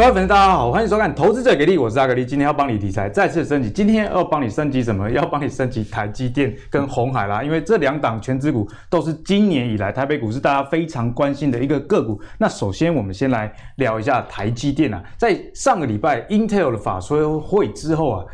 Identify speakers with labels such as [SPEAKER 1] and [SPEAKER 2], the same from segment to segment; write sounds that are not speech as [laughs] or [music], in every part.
[SPEAKER 1] 各位粉丝，大家好，欢迎收看《投资者给力》，我是阿格力，今天要帮你理财再次升级。今天要帮你升级什么？要帮你升级台积电跟红海啦，因为这两档全资股都是今年以来台北股市大家非常关心的一个个股。那首先我们先来聊一下台积电啊，在上个礼拜 Intel 的法说会之后啊。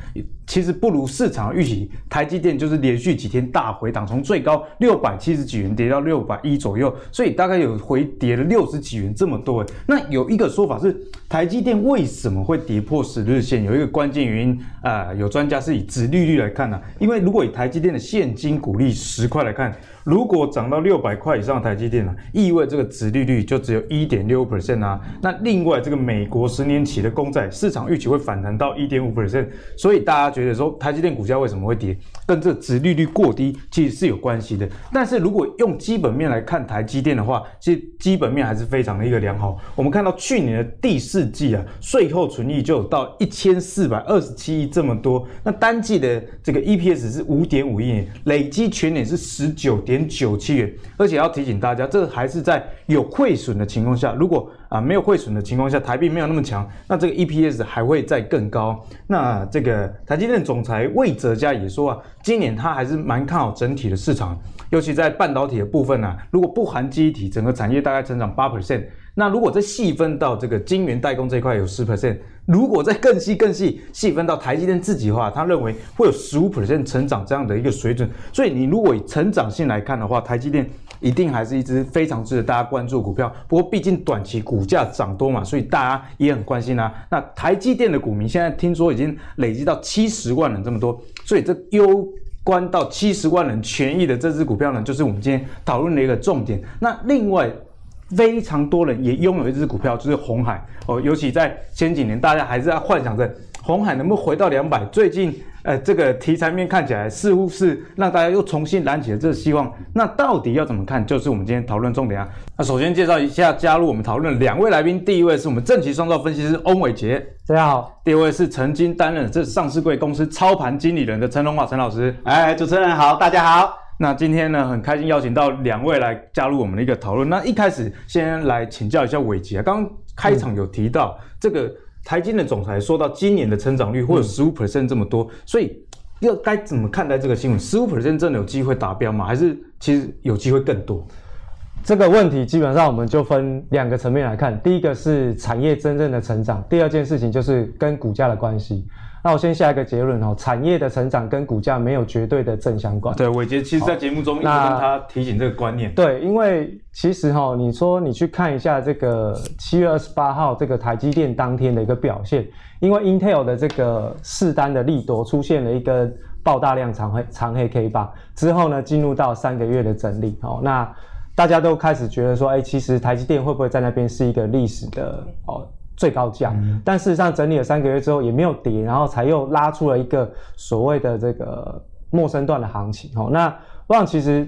[SPEAKER 1] 其实不如市场预期，台积电就是连续几天大回档，从最高六百七十几元跌到六百一左右，所以大概有回跌了六十几元这么多。那有一个说法是，台积电为什么会跌破十日线？有一个关键原因啊、呃，有专家是以殖利率来看呢、因为如果以台积电的现金股利十块来看。如果涨到六百块以上的台积电啊，意味这个殖利率就只有一点六 percent 啊。那另外这个美国十年期的公债市场预期会反弹到一点五 percent，所以大家觉得说台积电股价为什么会跌，跟这值利率过低其实是有关系的。但是如果用基本面来看台积电的话，其实基本面还是非常的一个良好。我们看到去年的第四季啊，税后存益就有到一千四百二十七亿这么多，那单季的这个 EPS 是五点五亿，累积全年是十九点。点九七元，而且要提醒大家，这还是在有汇损的情况下。如果啊没有汇损的情况下，台币没有那么强，那这个 EPS 还会再更高。那这个台积电总裁魏哲嘉也说啊，今年他还是蛮看好整体的市场，尤其在半导体的部分呢、啊，如果不含记忆体，整个产业大概成长八 percent。那如果再细分到这个晶圆代工这一块有十 percent，如果再更细更细细分到台积电自己的话，他认为会有十五 percent 成长这样的一个水准。所以你如果以成长性来看的话，台积电一定还是一支非常值得大家关注的股票。不过毕竟短期股价涨多嘛，所以大家也很关心啊。那台积电的股民现在听说已经累积到七十万人这么多，所以这攸关到七十万人权益的这支股票呢，就是我们今天讨论的一个重点。那另外。非常多人也拥有一只股票，就是红海哦。尤其在前几年，大家还是在幻想着红海能不能回到两百。最近，呃，这个题材面看起来似乎是让大家又重新燃起了这个希望。那到底要怎么看？就是我们今天讨论重点啊。那首先介绍一下加入我们讨论的两位来宾，第一位是我们正奇双造分析师翁伟杰，
[SPEAKER 2] 大家好。
[SPEAKER 1] 第二位是曾经担任这上市贵公司操盘经理人的陈荣华陈老师。
[SPEAKER 3] 哎，主持人好，大家好。
[SPEAKER 1] 那今天呢，很开心邀请到两位来加入我们的一个讨论。那一开始先来请教一下伟杰啊，刚刚开场有提到、嗯、这个台积的总裁说到今年的成长率会有十五 percent 这么多，嗯、所以要该怎么看待这个新闻？十五 percent 真的有机会达标吗？还是其实有机会更多？
[SPEAKER 2] 这个问题基本上我们就分两个层面来看，第一个是产业真正的成长，第二件事情就是跟股价的关系。那我先下一个结论哦，产业的成长跟股价没有绝对的正相关。
[SPEAKER 1] 对，伟杰其实在节目中一直跟他提醒这个观念。
[SPEAKER 2] 对，因为其实哈，你说你去看一下这个七月二十八号这个台积电当天的一个表现，因为 Intel 的这个四单的利多出现了一个爆大量长黑长黑 K 棒之后呢，进入到三个月的整理哦，那大家都开始觉得说，哎，其实台积电会不会在那边是一个历史的哦？最高价，但事实上整理了三个月之后也没有跌，然后才又拉出了一个所谓的这个陌生段的行情。哦，那我想其实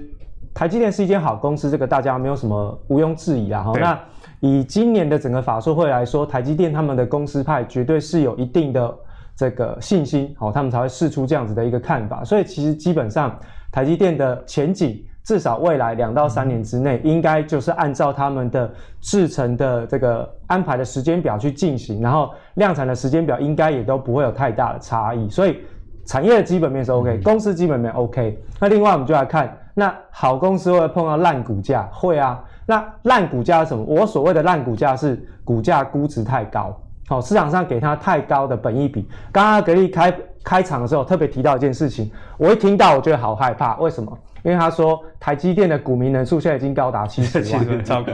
[SPEAKER 2] 台积电是一间好公司，这个大家没有什么毋庸置疑啦。哈，那以今年的整个法说会来说，台积电他们的公司派绝对是有一定的这个信心，哦，他们才会试出这样子的一个看法。所以其实基本上台积电的前景。至少未来两到三年之内，应该就是按照他们的制成的这个安排的时间表去进行，然后量产的时间表应该也都不会有太大的差异。所以产业的基本面是 OK，公司基本面 OK。那另外我们就来看，那好公司会碰到烂股价？会啊。那烂股价是什么？我所谓的烂股价是股价估值太高，好，市场上给它太高的本益比。刚刚格力开开场的时候特别提到一件事情，我一听到我觉得好害怕，为什么？因为他说台积电的股民人数现在已经高达七十万，
[SPEAKER 1] 超高。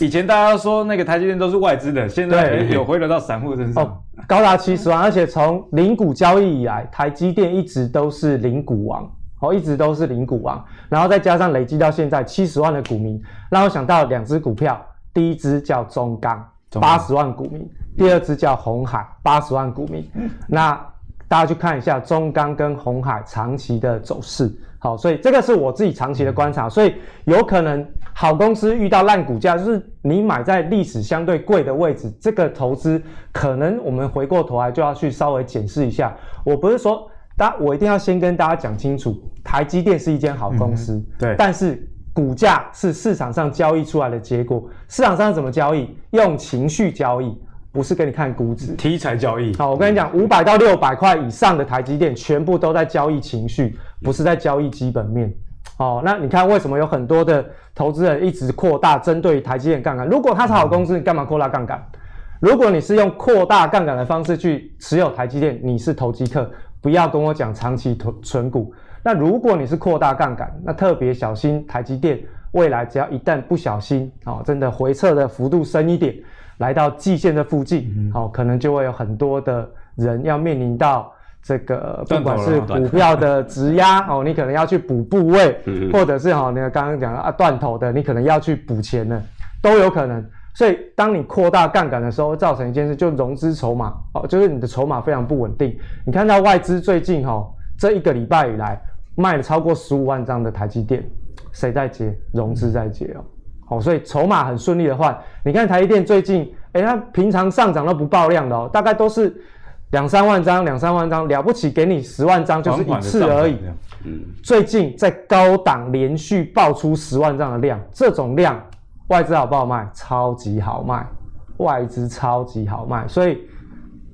[SPEAKER 1] 以前大家都说那个台积电都是外资的，现在有回流到散户身上。哦，
[SPEAKER 2] 高达七十万，而且从零股交易以来，台积电一直都是零股王，哦，一直都是零股王。然后再加上累积到现在七十万的股民，让我想到两只股票，第一只叫中钢，八十万股民；第二只叫红海，八十万股民。那大家去看一下中钢跟红海长期的走势。好，所以这个是我自己长期的观察，所以有可能好公司遇到烂股价，就是你买在历史相对贵的位置，这个投资可能我们回过头来就要去稍微检视一下。我不是说，大家我一定要先跟大家讲清楚，台积电是一间好公司，嗯、对，但是股价是市场上交易出来的结果，市场上怎么交易？用情绪交易。不是给你看估值。
[SPEAKER 1] 题材交易。
[SPEAKER 2] 好，我跟你讲，五百到六百块以上的台积电，全部都在交易情绪，不是在交易基本面。哦，那你看为什么有很多的投资人一直扩大针对台积电杠杆？如果它是好公司，你干嘛扩大杠杆？如果你是用扩大杠杆的方式去持有台积电，你是投机客，不要跟我讲长期存股。那如果你是扩大杠杆，那特别小心台积电未来只要一旦不小心，哦，真的回撤的幅度深一点，来到季线的附近，哦，可能就会有很多的人要面临到这个，不管是股票的质押，[laughs] 哦，你可能要去补部位，或者是哈，那个刚刚讲了啊断头的，你可能要去补钱的，都有可能。所以当你扩大杠杆的时候，造成一件事，就融资筹码，哦，就是你的筹码非常不稳定。你看到外资最近哈，这一个礼拜以来。卖了超过十五万张的台积电，谁在接？融资在接哦。好，所以筹码很顺利的换。你看台积电最近，哎，它平常上涨都不爆量的哦，大概都是两三万张，两三万张，了不起给你十万张就是一次而已。嗯，最近在高档连续爆出十万张的量，这种量外资好不好卖？超级好卖，外资超级好卖。所以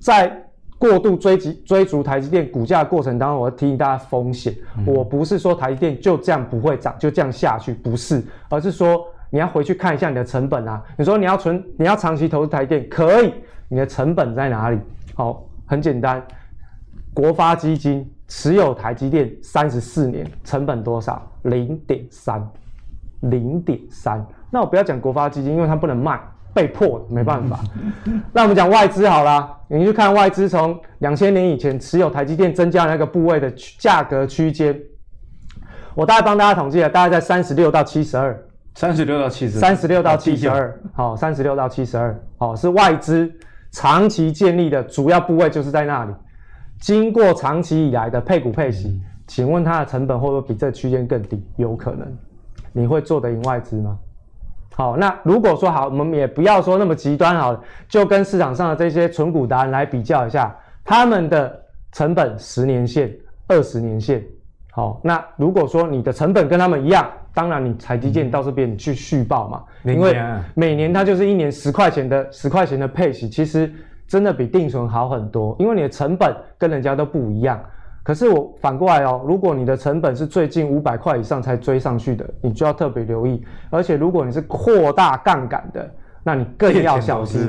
[SPEAKER 2] 在过度追击追逐台积电股价的过程当中，我要提醒大家风险。我不是说台积电就这样不会涨，就这样下去，不是，而是说你要回去看一下你的成本啊。你说你要存，你要长期投资台积电，可以，你的成本在哪里？好，很简单，国发基金持有台积电三十四年，成本多少？零点三，零点三。那我不要讲国发基金，因为它不能卖。被迫的没办法，[laughs] 那我们讲外资好了，你去看外资从两千年以前持有台积电增加那个部位的价格区间，我大概帮大家统计了，大概在三十六到七十二，
[SPEAKER 1] 三十六到七十，
[SPEAKER 2] 三十六到七十二，好，三十六到七十二，好，是外资长期建立的主要部位就是在那里，经过长期以来的配股配息，请问它的成本会不会比这区间更低？有可能，你会做得赢外资吗？好，那如果说好，我们也不要说那么极端好了，就跟市场上的这些存股达人来比较一下，他们的成本十年线、二十年线。好，那如果说你的成本跟他们一样，当然你台积电到这边你去续报嘛，嗯、因为每年它就是一年十块钱的十块钱的配息，其实真的比定存好很多，因为你的成本跟人家都不一样。可是我反过来哦，如果你的成本是最近五百块以上才追上去的，你就要特别留意。而且如果你是扩大杠杆的，那你更要小心。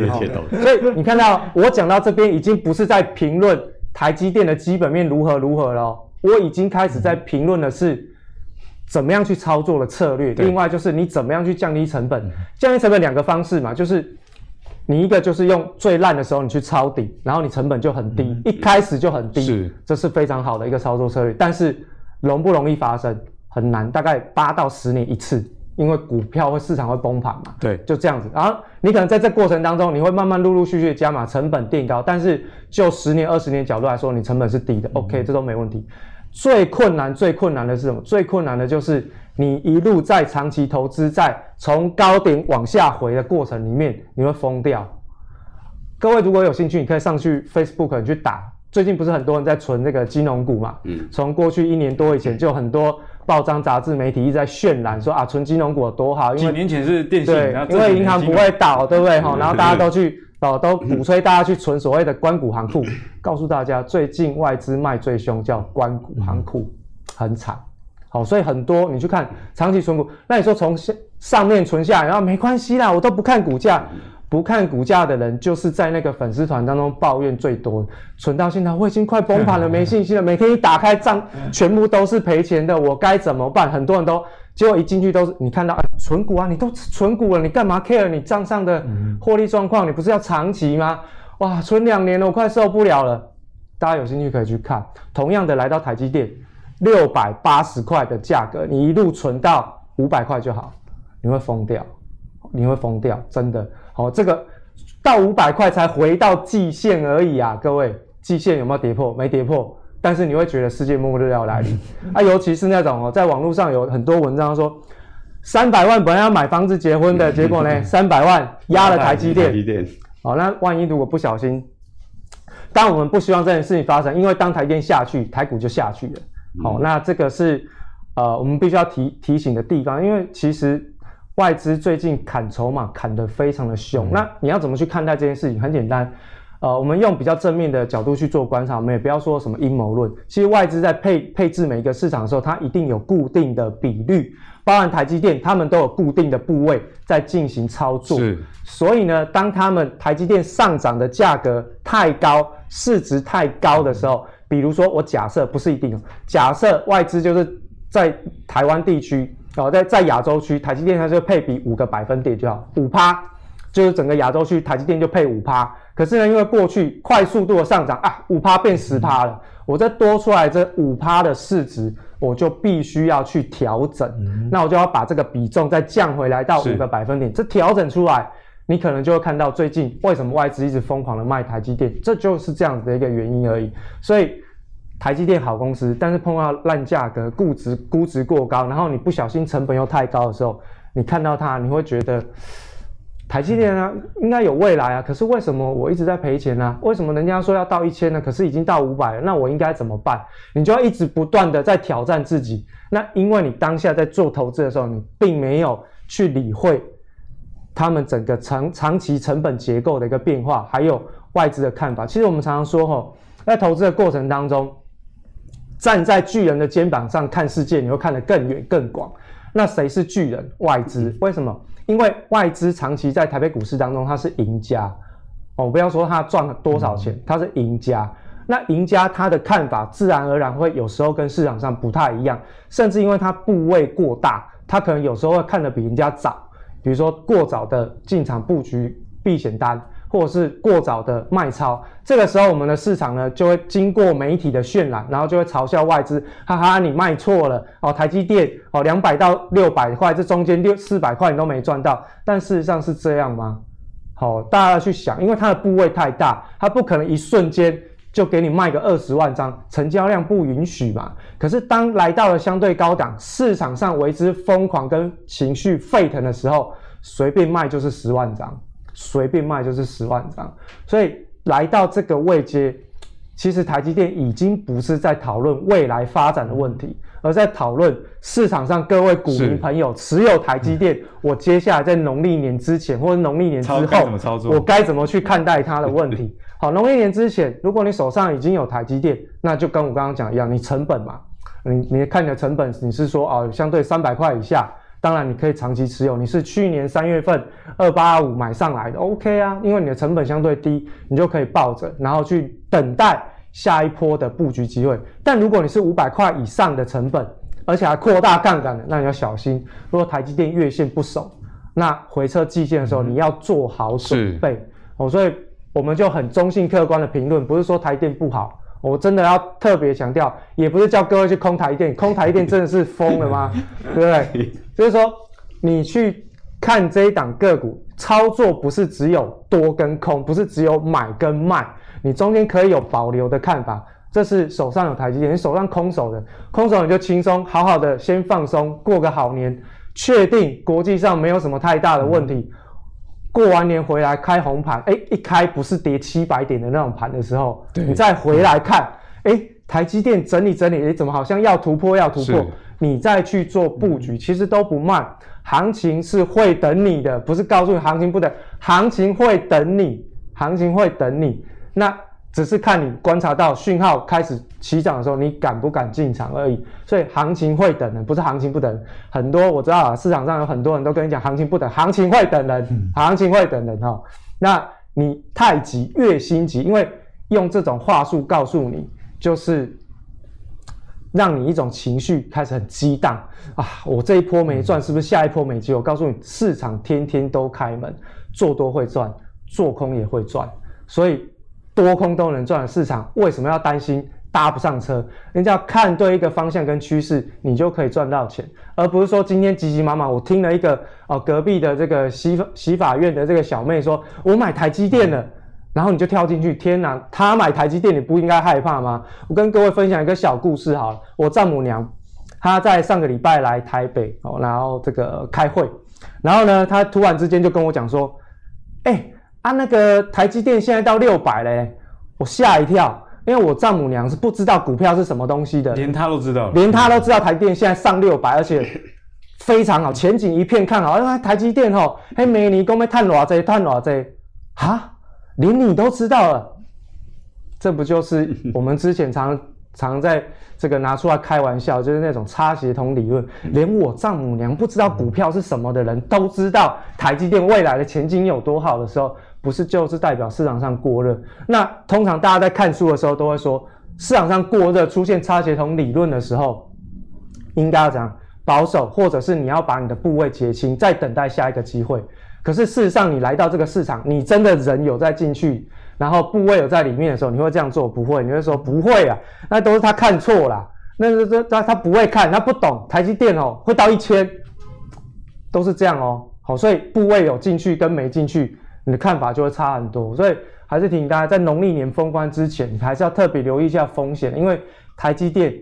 [SPEAKER 2] 所以你看到我讲到这边，已经不是在评论台积电的基本面如何如何了，我已经开始在评论的是怎么样去操作的策略。另外就是你怎么样去降低成本，降低成本两个方式嘛，就是。你一个就是用最烂的时候你去抄底，然后你成本就很低，嗯、一开始就很低，是，这是非常好的一个操作策略。但是容不容易发生？很难，大概八到十年一次，因为股票会市场会崩盘嘛。
[SPEAKER 1] 对，
[SPEAKER 2] 就这样子。然后你可能在这过程当中，你会慢慢陆陆续续加码，成本垫高。但是就十年、二十年角度来说，你成本是低的。嗯、OK，这都没问题。最困难、最困难的是什么？最困难的就是。你一路在长期投资，在从高点往下回的过程里面，你会疯掉。各位如果有兴趣，你可以上去 Facebook 你去打。最近不是很多人在存这个金融股嘛？嗯。从过去一年多以前，就很多报章杂志媒体一直在渲染说啊，存金融股有多好。因为
[SPEAKER 1] 几年前是电信，
[SPEAKER 2] 对，因为银行不会倒，对不对？哈，然后大家都去哦，都鼓吹大家去存所谓的官股行库。告诉大家，最近外资卖最凶，叫官股行库，很惨。好，所以很多你去看长期存股，那你说从上上面存下来，然后没关系啦，我都不看股价，不看股价的人就是在那个粉丝团当中抱怨最多，存到现在我已经快崩盘了，没信心了，每天一打开账全部都是赔钱的，我该怎么办？很多人都结果一进去都是你看到啊，存股啊，你都存股了，你干嘛 care 你账上的获利状况？你不是要长期吗？哇，存两年了，我快受不了了。大家有兴趣可以去看，同样的来到台积电。六百八十块的价格，你一路存到五百块就好，你会疯掉，你会疯掉，真的。好，这个到五百块才回到季线而已啊，各位，季线有没有跌破？没跌破，但是你会觉得世界末日要来临啊，尤其是那种哦，在网络上有很多文章说，三百万本来要买房子结婚的，结果呢，三百万压了台积电。台积电。好，那万一如果不小心，当我们不希望这件事情发生，因为当台电下去，台股就下去了。好，那这个是呃，我们必须要提提醒的地方，因为其实外资最近砍筹码砍得非常的凶。嗯、那你要怎么去看待这件事情？很简单，呃，我们用比较正面的角度去做观察，我们也不要说什么阴谋论。其实外资在配配置每一个市场的时候，它一定有固定的比率，包含台积电，他们都有固定的部位在进行操作。所以呢，当他们台积电上涨的价格太高，市值太高的时候，嗯、比如说我假设不是一定，假设外资就是在台湾地区。哦，在在亚洲区，台积电它就配比五个百分点就好，五趴，就是整个亚洲区台积电就配五趴。可是呢，因为过去快速度的上涨啊，五趴变十趴了，我再多出来这五趴的市值，我就必须要去调整，嗯、那我就要把这个比重再降回来到五个百分点。这调整出来，你可能就会看到最近为什么外资一直疯狂的卖台积电，这就是这样子的一个原因而已。所以。台积电好公司，但是碰到烂价格、估值估值过高，然后你不小心成本又太高的时候，你看到它，你会觉得台积电啊应该有未来啊，可是为什么我一直在赔钱呢？为什么人家说要到一千呢？可是已经到五百了，那我应该怎么办？你就要一直不断的在挑战自己。那因为你当下在做投资的时候，你并没有去理会他们整个长长期成本结构的一个变化，还有外资的看法。其实我们常常说齁，在投资的过程当中。站在巨人的肩膀上看世界，你会看得更远更广。那谁是巨人？外资。为什么？因为外资长期在台北股市当中，它是赢家。哦，不要说他赚了多少钱，他是赢家。那赢家他的看法自然而然会有时候跟市场上不太一样，甚至因为他部位过大，他可能有时候会看得比人家早。比如说过早的进场布局避险单。或者是过早的卖超，这个时候我们的市场呢就会经过媒体的渲染，然后就会嘲笑外资，哈哈，你卖错了哦，台积电哦，两百到六百块，这中间六四百块你都没赚到，但事实上是这样吗？好，大家要去想，因为它的部位太大，它不可能一瞬间就给你卖个二十万张，成交量不允许嘛。可是当来到了相对高档，市场上为之疯狂跟情绪沸腾的时候，随便卖就是十万张。随便卖就是十万张，所以来到这个位阶，其实台积电已经不是在讨论未来发展的问题，而在讨论市场上各位股民朋友持有台积电，我接下来在农历年之前或者农历年之后，我该怎么去看待它的问题？[laughs] 好，农历年之前，如果你手上已经有台积电，那就跟我刚刚讲一样，你成本嘛，你你看你的成本，你是说啊，相对三百块以下。当然，你可以长期持有。你是去年三月份二八二五买上来的，OK 啊，因为你的成本相对低，你就可以抱着，然后去等待下一波的布局机会。但如果你是五百块以上的成本，而且还扩大杠杆的，那你要小心。如果台积电月线不守，那回撤季线的时候，你要做好准备哦。所以我们就很中性客观的评论，不是说台电不好。我真的要特别强调，也不是叫各位去空台电，空台电真的是疯了吗？[laughs] 对不对？就是说，你去看这一档个股操作，不是只有多跟空，不是只有买跟卖，你中间可以有保留的看法。这是手上有台积电，你手上空手的，空手你就轻松好好的先放松，过个好年，确定国际上没有什么太大的问题。过完年回来开红盘，哎，一开不是跌七百点的那种盘的时候，你再回来看，哎，台积电整理整理，哎，怎么好像要突破要突破？你再去做布局，其实都不慢，行情是会等你的，不是告诉你行情不等，行情会等你，行情会等你，那。只是看你观察到讯号开始起涨的时候，你敢不敢进场而已。所以行情会等人，不是行情不等人。很多我知道啊，市场上有很多人都跟你讲行情不等，行情会等人，嗯、行情会等人哈。那你太急，越心急，因为用这种话术告诉你，就是让你一种情绪开始很激荡啊。我这一波没赚，是不是下一波没机会？我告诉你，市场天天都开门，做多会赚，做空也会赚，所以。多空都能赚的市场，为什么要担心搭不上车？人家要看对一个方向跟趋势，你就可以赚到钱，而不是说今天急急忙忙。我听了一个哦，隔壁的这个洗洗法院的这个小妹说，我买台积电了，然后你就跳进去。天哪，她买台积电，你不应该害怕吗？我跟各位分享一个小故事好了，我丈母娘她在上个礼拜来台北哦，然后这个开会，然后呢，她突然之间就跟我讲说，哎、欸。啊，那个台积电现在到六百嘞，我吓一跳，因为我丈母娘是不知道股票是什么东西的，
[SPEAKER 1] 连她都知道，
[SPEAKER 2] 连她都知道台积电现在上六百，而且非常好，前景一片看好。那台积电吼，嘿，每年讲要探偌济，探偌济，哈，连你都知道了，这不就是我们之前常 [laughs] 常在这个拿出来开玩笑，就是那种差协同理论，连我丈母娘不知道股票是什么的人都知道台积电未来的前景有多好的时候，不是就是代表市场上过热？那通常大家在看书的时候都会说，市场上过热出现差协同理论的时候，应该要怎样？保守，或者是你要把你的部位结清，再等待下一个机会。可是事实上，你来到这个市场，你真的人有在进去，然后部位有在里面的时候，你会这样做？不会，你会说不会啊，那都是他看错了。那是这他他不会看，他不懂台积电哦，会到一千，都是这样哦。好，所以部位有进去跟没进去，你的看法就会差很多。所以还是提醒大家，在农历年封关之前，你还是要特别留意一下风险，因为台积电。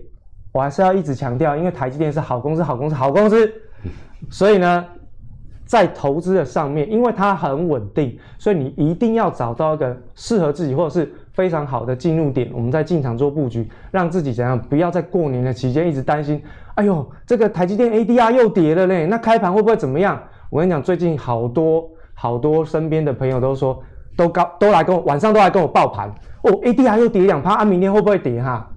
[SPEAKER 2] 我还是要一直强调，因为台积电是好公司，好公司，好公司，[laughs] 所以呢，在投资的上面，因为它很稳定，所以你一定要找到一个适合自己或者是非常好的进入点，我们再进场做布局，让自己怎样，不要在过年的期间一直担心，哎呦，这个台积电 ADR 又跌了嘞，那开盘会不会怎么样？我跟你讲，最近好多好多身边的朋友都说，都高都来跟我晚上都来跟我报盘，哦，ADR 又跌两趴，啊，明天会不会跌哈？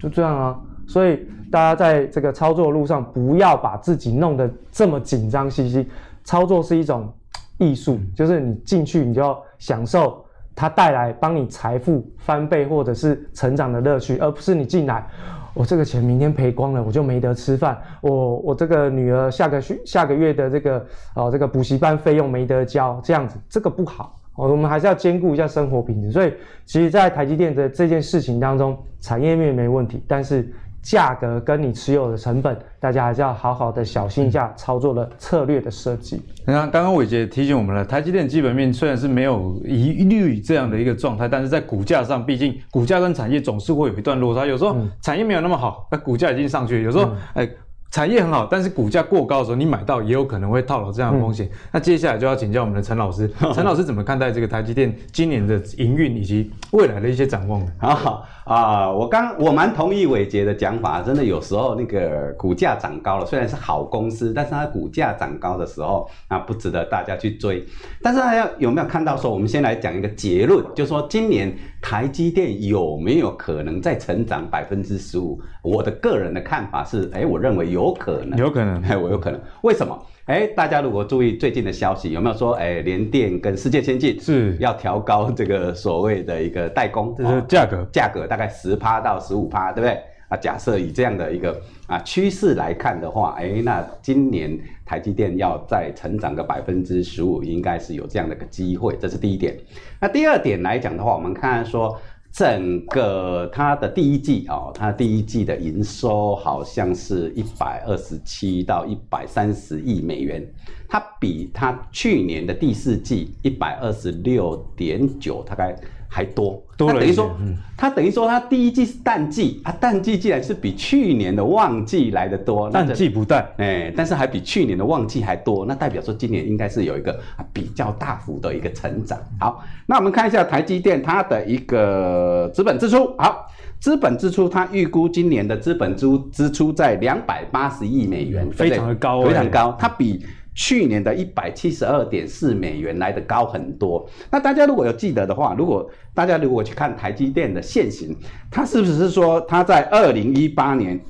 [SPEAKER 2] 就这样啊。所以大家在这个操作路上，不要把自己弄得这么紧张兮兮。操作是一种艺术，就是你进去，你就要享受它带来帮你财富翻倍或者是成长的乐趣，而不是你进来，我这个钱明天赔光了，我就没得吃饭。我我这个女儿下个学下个月的这个哦这个补习班费用没得交，这样子这个不好。我们还是要兼顾一下生活品质。所以，其实，在台积电的这件事情当中，产业面没问题，但是。价格跟你持有的成本，大家还是要好好的小心一下操作的策略的设计。
[SPEAKER 1] 你看，刚刚伟杰提醒我们了，台积电基本面虽然是没有疑虑这样的一个状态，但是在股价上，毕竟股价跟产业总是会有一段落差。有时候产业没有那么好，那股价已经上去；有时候，哎。产业很好，但是股价过高的时候，你买到也有可能会套牢这样的风险。嗯、那接下来就要请教我们的陈老师，[laughs] 陈老师怎么看待这个台积电今年的营运以及未来的一些展望呢？
[SPEAKER 3] 好啊，我刚我蛮同意伟杰的讲法，真的有时候那个股价涨高了，虽然是好公司，但是它股价涨高的时候，那不值得大家去追。但是大家有没有看到说，我们先来讲一个结论，就是说今年台积电有没有可能再成长百分之十五？我的个人的看法是，哎，我认为有。有可能，
[SPEAKER 1] 有可能，
[SPEAKER 3] 哎，我有可能。为什么？哎，大家如果注意最近的消息，有没有说，哎，联电跟世界先进是要调高这个所谓的一个代工，
[SPEAKER 1] 这是价格，
[SPEAKER 3] 价格大概十趴到十五趴，对不对？啊，假设以这样的一个啊趋势来看的话，哎，那今年台积电要再成长个百分之十五，应该是有这样的一个机会，这是第一点。那第二点来讲的话，我们看说。整个它的第一季哦，它第一季的营收好像是一百二十七到一百三十亿美元，它比它去年的第四季一百二十六点九，大概。还多，多了等于说，嗯、它等于说，它第一季是淡季啊，淡季既然是比去年的旺季来的多，
[SPEAKER 1] 淡季不淡，
[SPEAKER 3] 哎，但是还比去年的旺季还多，那代表说今年应该是有一个比较大幅的一个成长。好，那我们看一下台积电它的一个资本支出，好，资本支出它预估今年的资本支支出在两百八十亿美元，
[SPEAKER 1] 非常的高，
[SPEAKER 3] 非常高，它比。去年的一百七十二点四美元来的高很多。那大家如果有记得的话，如果大家如果去看台积电的现行，它是不是说它在二零一八年？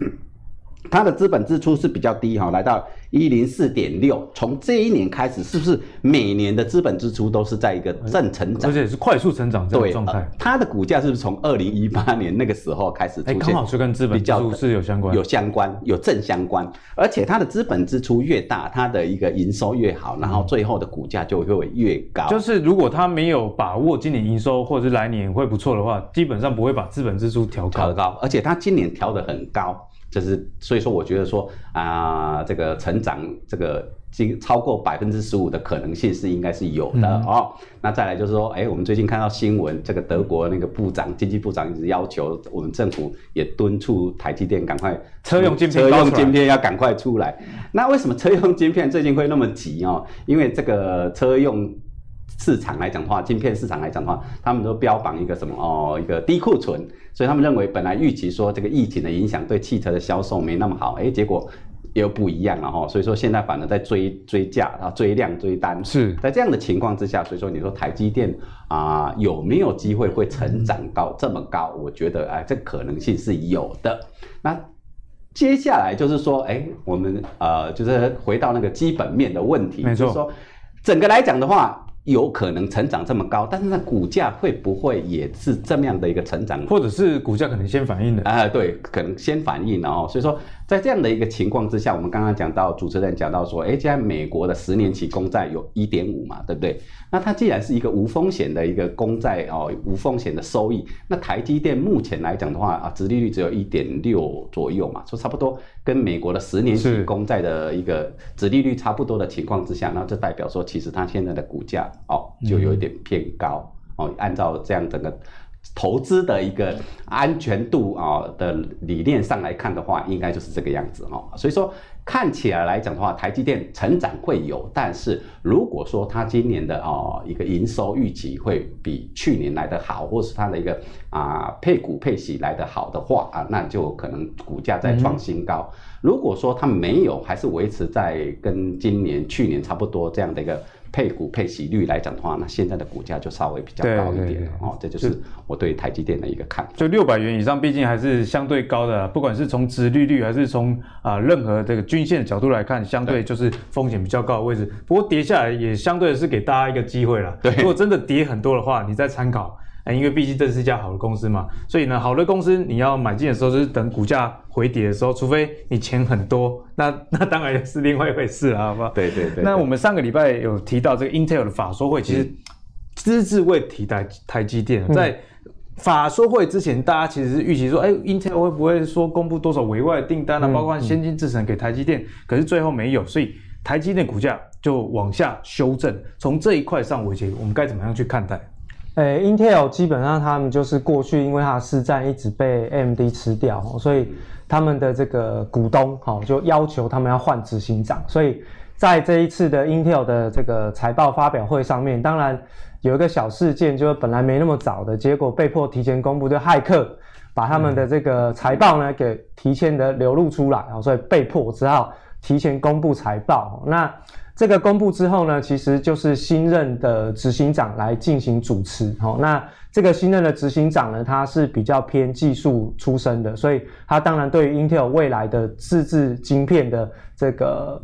[SPEAKER 3] 它的资本支出是比较低哈，来到一零四点六。从这一年开始，是不是每年的资本支出都是在一个正成长，
[SPEAKER 1] 而且是快速成长这种状态？
[SPEAKER 3] 呃、它的股价是不是从二零一八年那个时候开始出现？刚
[SPEAKER 1] 好是跟资本支出是有相关，
[SPEAKER 3] 有相关，有正相关。而且它的资本支出越大，它的一个营收越好，然后最后的股价就会越高。
[SPEAKER 1] 就是如果他没有把握今年营收或者是来年会不错的话，基本上不会把资本支出调高。
[SPEAKER 3] 调得高，而且它今年调得很高。就是所以说，我觉得说啊、呃，这个成长这个经超过百分之十五的可能性是应该是有的、嗯、哦。那再来就是说，哎，我们最近看到新闻，这个德国那个部长经济部长一直要求我们政府也敦促台积电赶快
[SPEAKER 1] 车用晶片，
[SPEAKER 3] 车用晶片要赶快出来。那为什么车用晶片最近会那么急哦？因为这个车用。市场来讲的话，晶片市场来讲的话，他们都标榜一个什么哦，一个低库存，所以他们认为本来预期说这个疫情的影响对汽车的销售没那么好，哎，结果又不一样了哈，所以说现在反而在追追价啊，追量追单。
[SPEAKER 1] 是在
[SPEAKER 3] 这样的情况之下，所以说你说台积电啊、呃、有没有机会会成长到这么高？我觉得哎，这可能性是有的。那接下来就是说，哎，我们呃就是回到那个基本面的问题，
[SPEAKER 1] 没错，
[SPEAKER 3] 就是说整个来讲的话。有可能成长这么高，但是那股价会不会也是这么样的一个成长？
[SPEAKER 1] 或者是股价可能先反应的？
[SPEAKER 3] 啊、呃，对，可能先反应了哦。所以说，在这样的一个情况之下，我们刚刚讲到主持人讲到说，哎，现在美国的十年期公债有一点五嘛，对不对？那它既然是一个无风险的一个公债哦，无风险的收益，那台积电目前来讲的话啊，殖利率只有一点六左右嘛，说差不多跟美国的十年期公债的一个殖利率差不多的情况之下，那这代表说，其实它现在的股价。哦，就有一点偏高哦。按照这样整个投资的一个安全度啊的理念上来看的话，应该就是这个样子哈。所以说看起来来讲的话，台积电成长会有，但是如果说它今年的哦一个营收预期会比去年来的好，或是它的一个啊配股配息来的好的话啊，那就可能股价在创新高。如果说它没有，还是维持在跟今年、去年差不多这样的一个。配股配息率来讲的话，那现在的股价就稍微比较高一点了哦。这就是我对台积电的一个看法。
[SPEAKER 1] 就六百元以上，毕竟还是相对高的，不管是从值利率还是从啊、呃、任何这个均线的角度来看，相对就是风险比较高的位置。不过跌下来也相对是给大家一个机会了。对，如果真的跌很多的话，你再参考。因为毕竟这是一家好的公司嘛，所以呢，好的公司你要买进的时候，就是等股价回跌的时候，除非你钱很多，那那当然是另外一回事了，好不好？
[SPEAKER 3] 对对对。
[SPEAKER 1] 那我们上个礼拜有提到这个 Intel 的法说会，其实只字未提台台积电，在法说会之前，大家其实是预期说，哎，Intel 会不会说公布多少委外的订单啊，包括先进制程给台积电？可是最后没有，所以台积电股价就往下修正。从这一块上，我觉得我们该怎么样去看待？
[SPEAKER 2] 诶、欸、Intel 基本上他们就是过去因为它的市占一直被 AMD 吃掉，所以他们的这个股东哈就要求他们要换执行长，所以在这一次的 Intel 的这个财报发表会上面，当然有一个小事件，就是本来没那么早的结果被迫提前公布，就骇客把他们的这个财报呢给提前的流露出来啊，所以被迫只好提前公布财报。那这个公布之后呢，其实就是新任的执行长来进行主持。好，那这个新任的执行长呢，他是比较偏技术出身的，所以他当然对于 Intel 未来的自制晶片的这个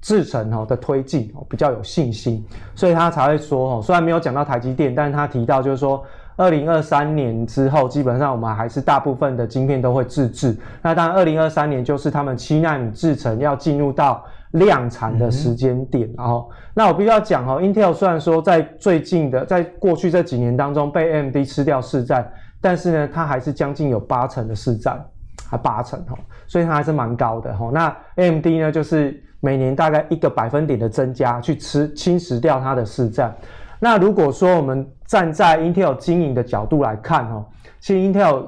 [SPEAKER 2] 制程哈的推进比较有信心，所以他才会说哈，虽然没有讲到台积电，但是他提到就是说，二零二三年之后，基本上我们还是大部分的晶片都会自制。那当然，二零二三年就是他们七纳米制程要进入到。量产的时间点，然后，那我必须要讲哦，Intel 虽然说在最近的，在过去这几年当中被 AMD 吃掉市占，但是呢，它还是将近有八成的市占，还八成哦，所以它还是蛮高的哦。那 AMD 呢，就是每年大概一个百分点的增加，去吃侵蚀掉它的市占。那如果说我们站在 Intel 经营的角度来看哦，其实 Intel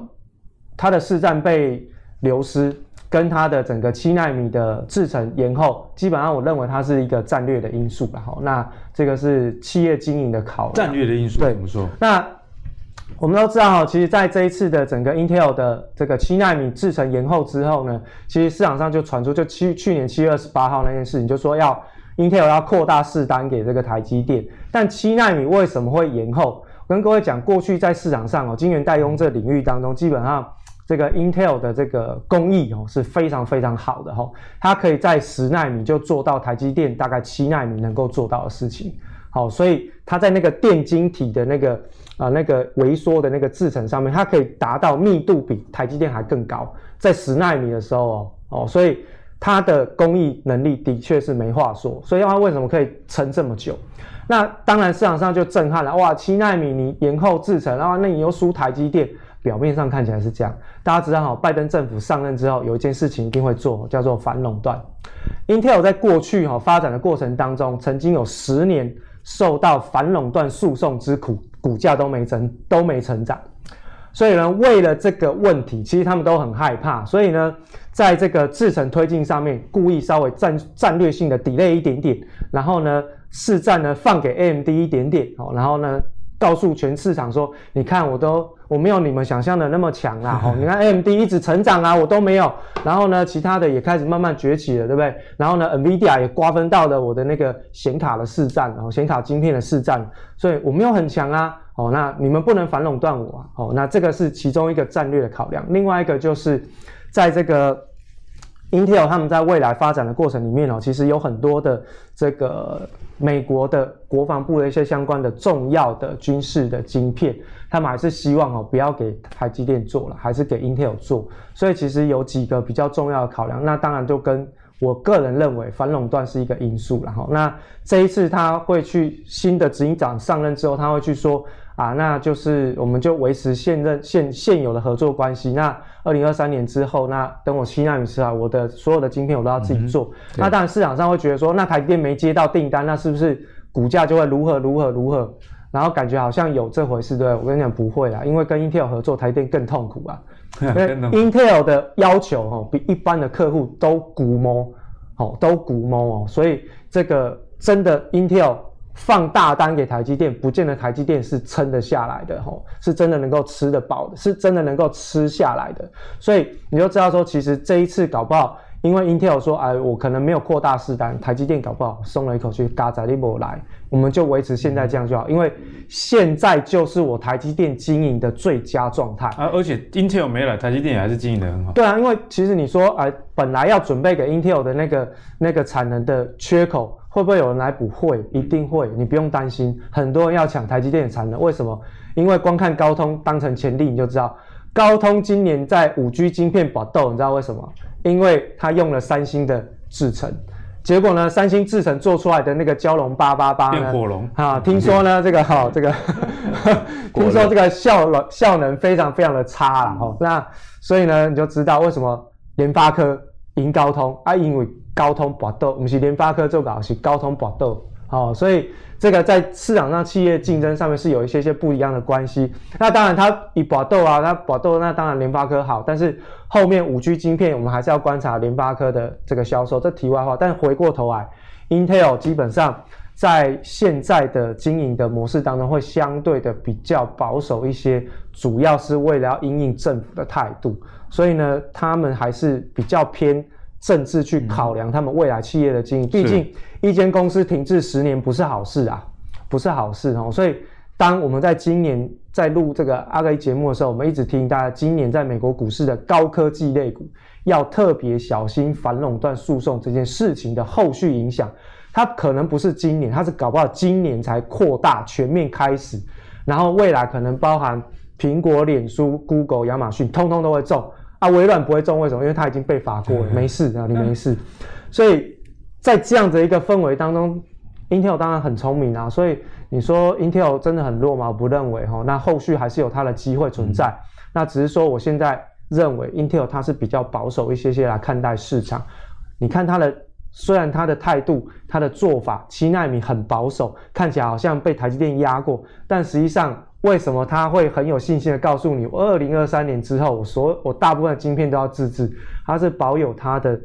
[SPEAKER 2] 它的市占被流失。跟它的整个七纳米的制程延后，基本上我认为它是一个战略的因素了哈。那这个是企业经营的考量。
[SPEAKER 1] 战略的因素，对，怎么说？
[SPEAKER 2] 那我们都知道哈，其实在这一次的整个 Intel 的这个七纳米制程延后之后呢，其实市场上就传出，就七去年七月二十八号那件事情，就说要 Intel 要扩大试单给这个台积电。但七纳米为什么会延后？我跟各位讲，过去在市场上哦，晶圆代工这个领域当中，基本上。这个 Intel 的这个工艺哦是非常非常好的哈，它可以在十纳米就做到台积电大概七纳米能够做到的事情，好，所以它在那个电晶体的那个啊、那个微缩的那个制程上面，它可以达到密度比台积电还更高，在十纳米的时候哦哦，所以它的工艺能力的确是没话说，所以它为什么可以撑这么久？那当然市场上就震撼了，哇，七纳米你延后制程，然后那你又输台积电。表面上看起来是这样，大家知道哈，拜登政府上任之后，有一件事情一定会做，叫做反垄断。Intel 在过去哈发展的过程当中，曾经有十年受到反垄断诉讼之苦，股价都没增，都没成长。所以呢，为了这个问题，其实他们都很害怕。所以呢，在这个制程推进上面，故意稍微战战略性的 delay 一点点，然后呢，市占呢放给 AMD 一点点，然后呢。告诉全市场说，你看我都我没有你们想象的那么强啦，[laughs] 哦，你看 AMD 一直成长啊，我都没有，然后呢，其他的也开始慢慢崛起了，对不对？然后呢，NVIDIA 也瓜分到了我的那个显卡的市占，然后显卡晶片的市占，所以我没有很强啊，哦，那你们不能反垄断我啊，哦，那这个是其中一个战略的考量，另外一个就是在这个。Intel 他们在未来发展的过程里面哦，其实有很多的这个美国的国防部的一些相关的重要的军事的晶片，他们还是希望哦不要给台积电做了，还是给 Intel 做。所以其实有几个比较重要的考量，那当然就跟我个人认为反垄断是一个因素，然后那这一次他会去新的执行长上任之后，他会去说。啊，那就是我们就维持现任现现有的合作关系。那二零二三年之后，那等我七纳米时啊，我的所有的晶片我都要自己做。嗯、那当然市场上会觉得说，那台积电没接到订单，那是不是股价就会如何如何如何？然后感觉好像有这回事，对？我跟你讲不会啊，因为跟 Intel 合作，台积电更痛苦啊。[laughs] 因为 Intel 的要求哦，比一般的客户都估摸，哦，都估摸哦，所以这个真的 Intel。放大单给台积电，不见得台积电是撑得下来的吼，是真的能够吃得饱的，是真的能够吃下来的。所以你就知道说，其实这一次搞不好，因为 Intel 说，哎，我可能没有扩大试单，台积电搞不好松了一口气，嘎仔利波来，我们就维持现在这样就好，因为现在就是我台积电经营的最佳状态
[SPEAKER 1] 啊。而且 Intel 没了，台积电也还是经营得很好。
[SPEAKER 2] 对啊，因为其实你说，哎，本来要准备给 Intel 的那个那个产能的缺口。会不会有人来补？会，一定会，你不用担心。很多人要抢台积电的产能，为什么？因为光看高通当成前例，你就知道，高通今年在五 G 晶片搏斗，你知道为什么？因为它用了三星的制程，结果呢，三星制成做出来的那个蛟龙八八八
[SPEAKER 1] 变火龙
[SPEAKER 2] 啊，听说呢，这个哈、哦，这个 [laughs] 听说这个效能效能非常非常的差了哈、哦。那所以呢，你就知道为什么联发科赢高通啊，因为。高通搏斗，不是联发科做搞，是高通搏斗。好，所以这个在市场上企业竞争上面是有一些些不一样的关系。那当然，它以搏斗啊，它搏斗，那当然联发科好。但是后面五 G 晶片，我们还是要观察联发科的这个销售。这题外话，但回过头来，Intel 基本上在现在的经营的模式当中，会相对的比较保守一些，主要是为了要因应政府的态度。所以呢，他们还是比较偏。政治去考量他们未来企业的经营，毕竟一间公司停滞十年不是好事啊，不是好事哦。所以，当我们在今年在录这个阿格力节目的时候，我们一直提醒大家，今年在美国股市的高科技类股要特别小心反垄断诉讼这件事情的后续影响。它可能不是今年，它是搞不好今年才扩大全面开始，然后未来可能包含苹果、脸书、Google、亚马逊，通通都会中。啊，微软不会中，为什么？因为它已经被罚过了，没事啊，你没事。所以在这样的一个氛围当中，Intel 当然很聪明啊。所以你说 Intel 真的很弱吗？我不认为哈。那后续还是有它的机会存在。那只是说，我现在认为 Intel 它是比较保守一些些来看待市场。你看它的，虽然它的态度、它的做法，七纳米很保守，看起来好像被台积电压过，但实际上。为什么他会很有信心的告诉你，二零二三年之后，我所我大部分的晶片都要自制，他是保有他的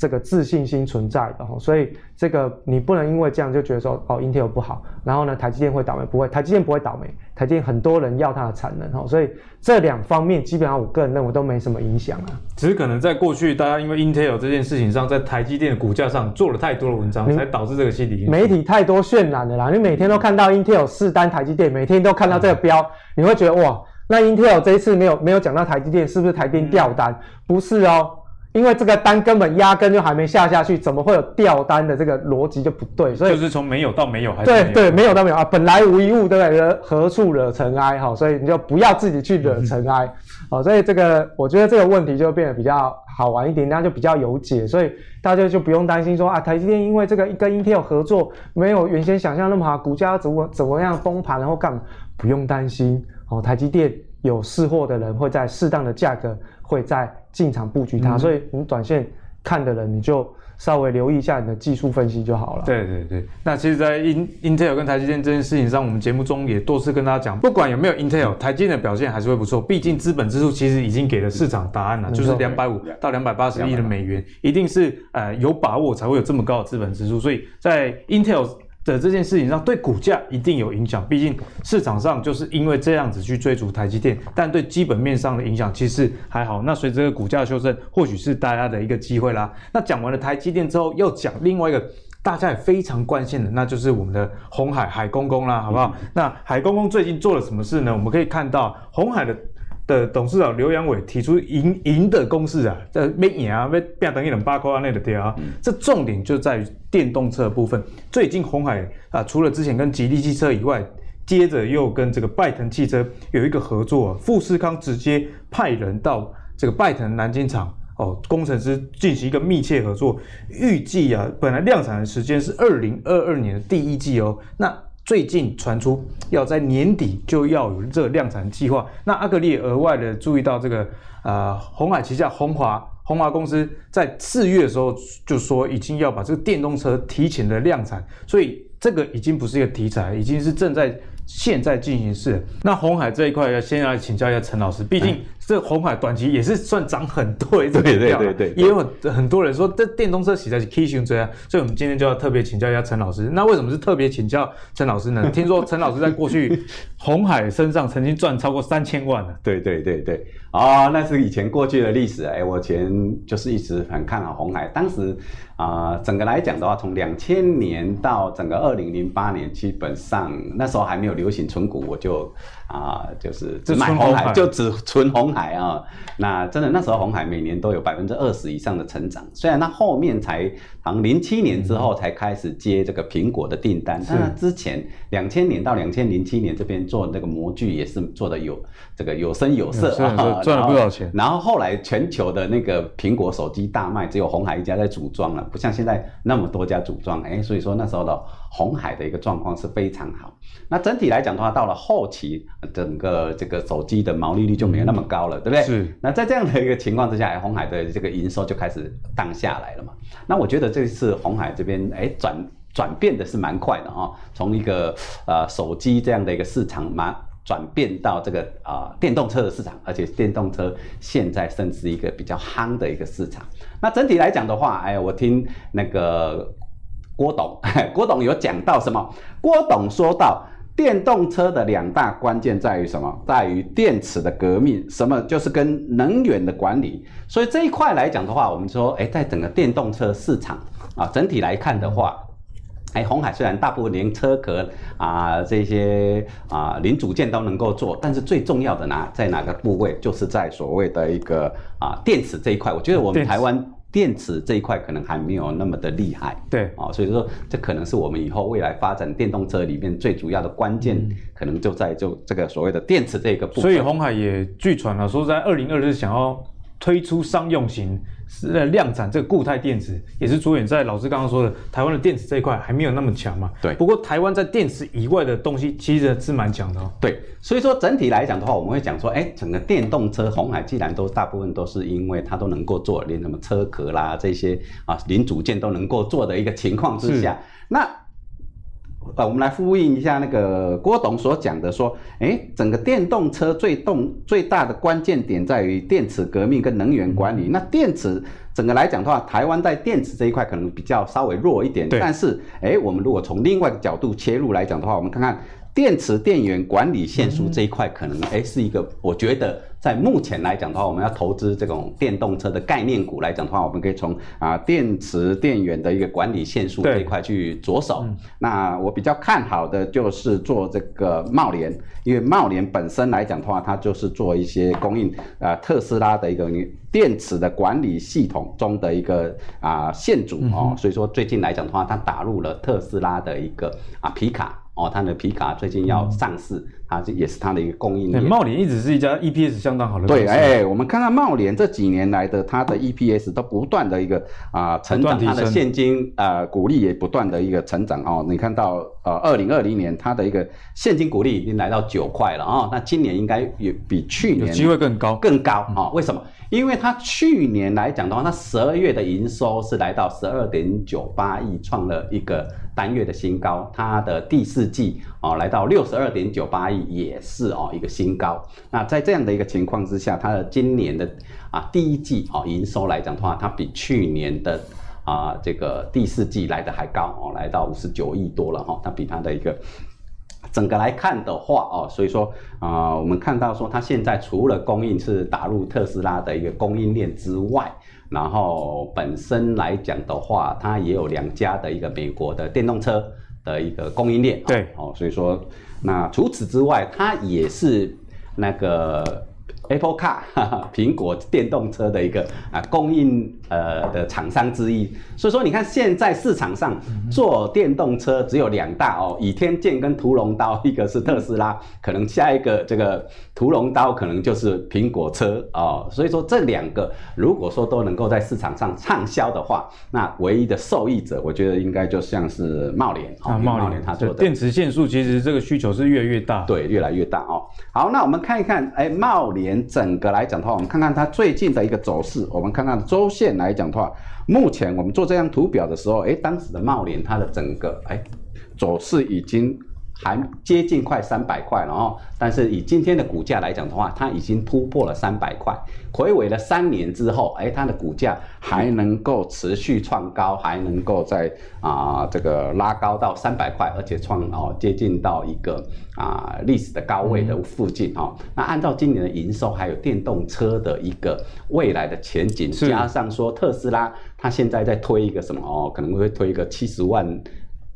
[SPEAKER 2] 这个自信心存在的，所以这个你不能因为这样就觉得说哦，Intel 不好，然后呢，台积电会倒霉，不会，台积电不会倒霉，台积电很多人要它的产能，所以这两方面基本上我个人认为都没什么影响啊。
[SPEAKER 1] 只是可能在过去大家因为 Intel 这件事情上，在台积电的股价上做了太多的文章，才导致这个心理。
[SPEAKER 2] 媒体太多渲染的啦，你每天都看到 Intel 试单台积电，每天都看到这个标，你会觉得哇，那 Intel 这一次没有没有讲到台积电，是不是台积电掉单？不是哦。因为这个单根本压根就还没下下去，怎么会有掉单的这个逻辑就不对？所以
[SPEAKER 1] 就是从没有到没有，还是
[SPEAKER 2] 对对，没有到没有啊，本来无一物，对不对？何处惹尘埃？哈，所以你就不要自己去惹尘埃，好，所以这个我觉得这个问题就变得比较好玩一点，那就比较有解，所以大家就不用担心说啊，台积电因为这个跟 Intel 合作没有原先想象那么好，股价怎么怎么样崩盘，然后干嘛？不用担心，哦，台积电有试货的人会在适当的价格会在。进场布局它，所以你短线看的人，你就稍微留意一下你的技术分析就好了。
[SPEAKER 1] 对对对，那其实，在 Intel 跟台积电这件事情上，我们节目中也多次跟大家讲，不管有没有 Intel，台积电的表现还是会不错。毕竟资本支出其实已经给了市场答案了，就是两百五到两百八十亿的美元，一定是呃有把握才会有这么高的资本支出。所以在 Intel 的这件事情上，对股价一定有影响。毕竟市场上就是因为这样子去追逐台积电，但对基本面上的影响其实还好。那随着这个股价修正，或许是大家的一个机会啦。那讲完了台积电之后，要讲另外一个大家也非常关心的，那就是我们的红海海公公啦，好不好？嗯、那海公公最近做了什么事呢？我们可以看到红海的。的董事长刘扬伟提出赢赢的公式啊，这没赢啊，没变等于两八块啊，那个掉啊。这重点就在于电动车的部分。最近红海啊，除了之前跟吉利汽车以外，接着又跟这个拜腾汽车有一个合作，富士康直接派人到这个拜腾南京厂哦，工程师进行一个密切合作。预计啊，本来量产的时间是二零二二年的第一季哦，那。最近传出要在年底就要有这个量产计划，那阿格力也额外的注意到这个，呃，鸿海旗下鸿华鸿华公司在四月的时候就说已经要把这个电动车提前的量产，所以这个已经不是一个题材，已经是正在现在进行式。那鸿海这一块要先来请教一下陈老师，毕竟。这红海短期也是算涨很多，对对对对，也有很很多人说这电动车实在是 K 型车啊，所以我们今天就要特别请教一下陈老师。那为什么是特别请教陈老师呢？听说陈老师在过去 [laughs] 红海身上曾经赚超过三千万呢。
[SPEAKER 3] 对对对对，哦，那是以前过去的历史。哎，我以前就是一直很看好红海，当时啊、呃，整个来讲的话，从两千年到整个二零零八年，基本上那时候还没有流行存股，我就。啊，就是只买红海，就只存红海海啊。那真的那时候红海每年都有百分之二十以上的成长，虽然它后面才好像零七年之后才开始接这个苹果的订单，但是之前两千年到两千零七年这边做那个模具也是做的有这个有声有色，[laughs]
[SPEAKER 1] 赚了不少钱。
[SPEAKER 3] 然后后来全球的那个苹果手机大卖，只有红海一家在组装了，不像现在那么多家组装。哎，所以说那时候的红海的一个状况是非常好。那整体来讲的话，到了后期。整个这个手机的毛利率就没有那么高了，嗯、对不对？是。那在这样的一个情况之下，红海的这个营收就开始荡下来了嘛。那我觉得这次红海这边哎转转变的是蛮快的哈、哦，从一个呃手机这样的一个市场蛮，转变到这个啊、呃、电动车的市场，而且电动车现在甚至一个比较夯的一个市场。那整体来讲的话，哎，我听那个郭董，[laughs] 郭董有讲到什么？郭董说到。电动车的两大关键在于什么？在于电池的革命，什么就是跟能源的管理。所以这一块来讲的话，我们说，哎，在整个电动车市场啊，整体来看的话，哎，红海虽然大部分连车壳啊这些啊零组件都能够做，但是最重要的哪在哪个部位？就是在所谓的一个啊电池这一块。我觉得我们台湾。电池这一块可能还没有那么的厉害，
[SPEAKER 1] 对
[SPEAKER 3] 啊、哦，所以说这可能是我们以后未来发展电动车里面最主要的关键，嗯、可能就在就这个所谓的电池这个部分。
[SPEAKER 1] 所以红海也据传了说，在二零二四想要推出商用型。是在量产这个固态电池，也是着眼在老师刚刚说的台湾的电池这一块还没有那么强嘛？
[SPEAKER 3] 对。
[SPEAKER 1] 不过台湾在电池以外的东西其实是蛮强的哦。
[SPEAKER 3] 对，所以说整体来讲的话，我们会讲说，哎，整个电动车红海既然都大部分都是因为它都能够做，连什么车壳啦这些啊零组件都能够做的一个情况之下，那。呃，我们来呼应一下那个郭董所讲的，说，哎，整个电动车最动最大的关键点在于电池革命跟能源管理。那电池整个来讲的话，台湾在电池这一块可能比较稍微弱一点，但是，诶，我们如果从另外一个角度切入来讲的话，我们看看。电池电源管理线束这一块，可能哎是一个，我觉得在目前来讲的话，我们要投资这种电动车的概念股来讲的话，我们可以从啊电池电源的一个管理线束这一块去着手。那我比较看好的就是做这个茂联，因为茂联本身来讲的话，它就是做一些供应啊特斯拉的一个电池的管理系统中的一个啊线组哦，所以说最近来讲的话，它打入了特斯拉的一个啊皮卡。哦，它的皮卡最近要上市，嗯、它这也是它的一个供应链。
[SPEAKER 1] 茂联一直是一家 EPS 相当好的公司。
[SPEAKER 3] 对，哎，我们看到茂联这几年来的它的 EPS 都不断的一个啊、呃、成长，它的现金啊、呃、股利也不断的一个成长哦。你看到呃二零二零年它的一个现金股利已经来到九块了啊、哦，那今年应该也比去年有
[SPEAKER 1] 机会更高
[SPEAKER 3] 更高啊、哦？为什么？因为它去年来讲的话，它十二月的营收是来到十二点九八亿，创了一个。单月的新高，它的第四季哦来到六十二点九八亿，也是哦一个新高。那在这样的一个情况之下，它的今年的啊第一季哦营收来讲的话，它比去年的啊、这个第四季来的还高哦，来到五十九亿多了哈、哦，它比它的一个整个来看的话哦，所以说啊、呃，我们看到说它现在除了供应是打入特斯拉的一个供应链之外，然后本身来讲的话，它也有两家的一个美国的电动车的一个供应链，
[SPEAKER 1] 对
[SPEAKER 3] 哦，所以说那除此之外，它也是那个。Apple Car，哈哈，苹果电动车的一个啊供应呃的厂商之一，所以说你看现在市场上做电动车只有两大哦，倚天剑跟屠龙刀，一个是特斯拉，可能下一个这个屠龙刀可能就是苹果车哦，所以说这两个如果说都能够在市场上畅销的话，那唯一的受益者，我觉得应该就像是茂联
[SPEAKER 1] 啊，茂联他做的电池线束，其实这个需求是越来越大，
[SPEAKER 3] 对，越来越大哦。好，那我们看一看，哎，茂联。整个来讲的话，我们看看它最近的一个走势。我们看看周线来讲的话，目前我们做这张图表的时候，哎，当时的茂林它的整个哎走势已经。还接近快三百块了哦，但是以今天的股价来讲的话，它已经突破了三百块，回尾了三年之后，哎，它的股价还能够持续创高，还能够在啊、呃、这个拉高到三百块，而且创哦接近到一个啊、呃、历史的高位的附近哦。那按照今年的营收，还有电动车的一个未来的前景，加上说特斯拉它现在在推一个什么哦，可能会推一个七十万。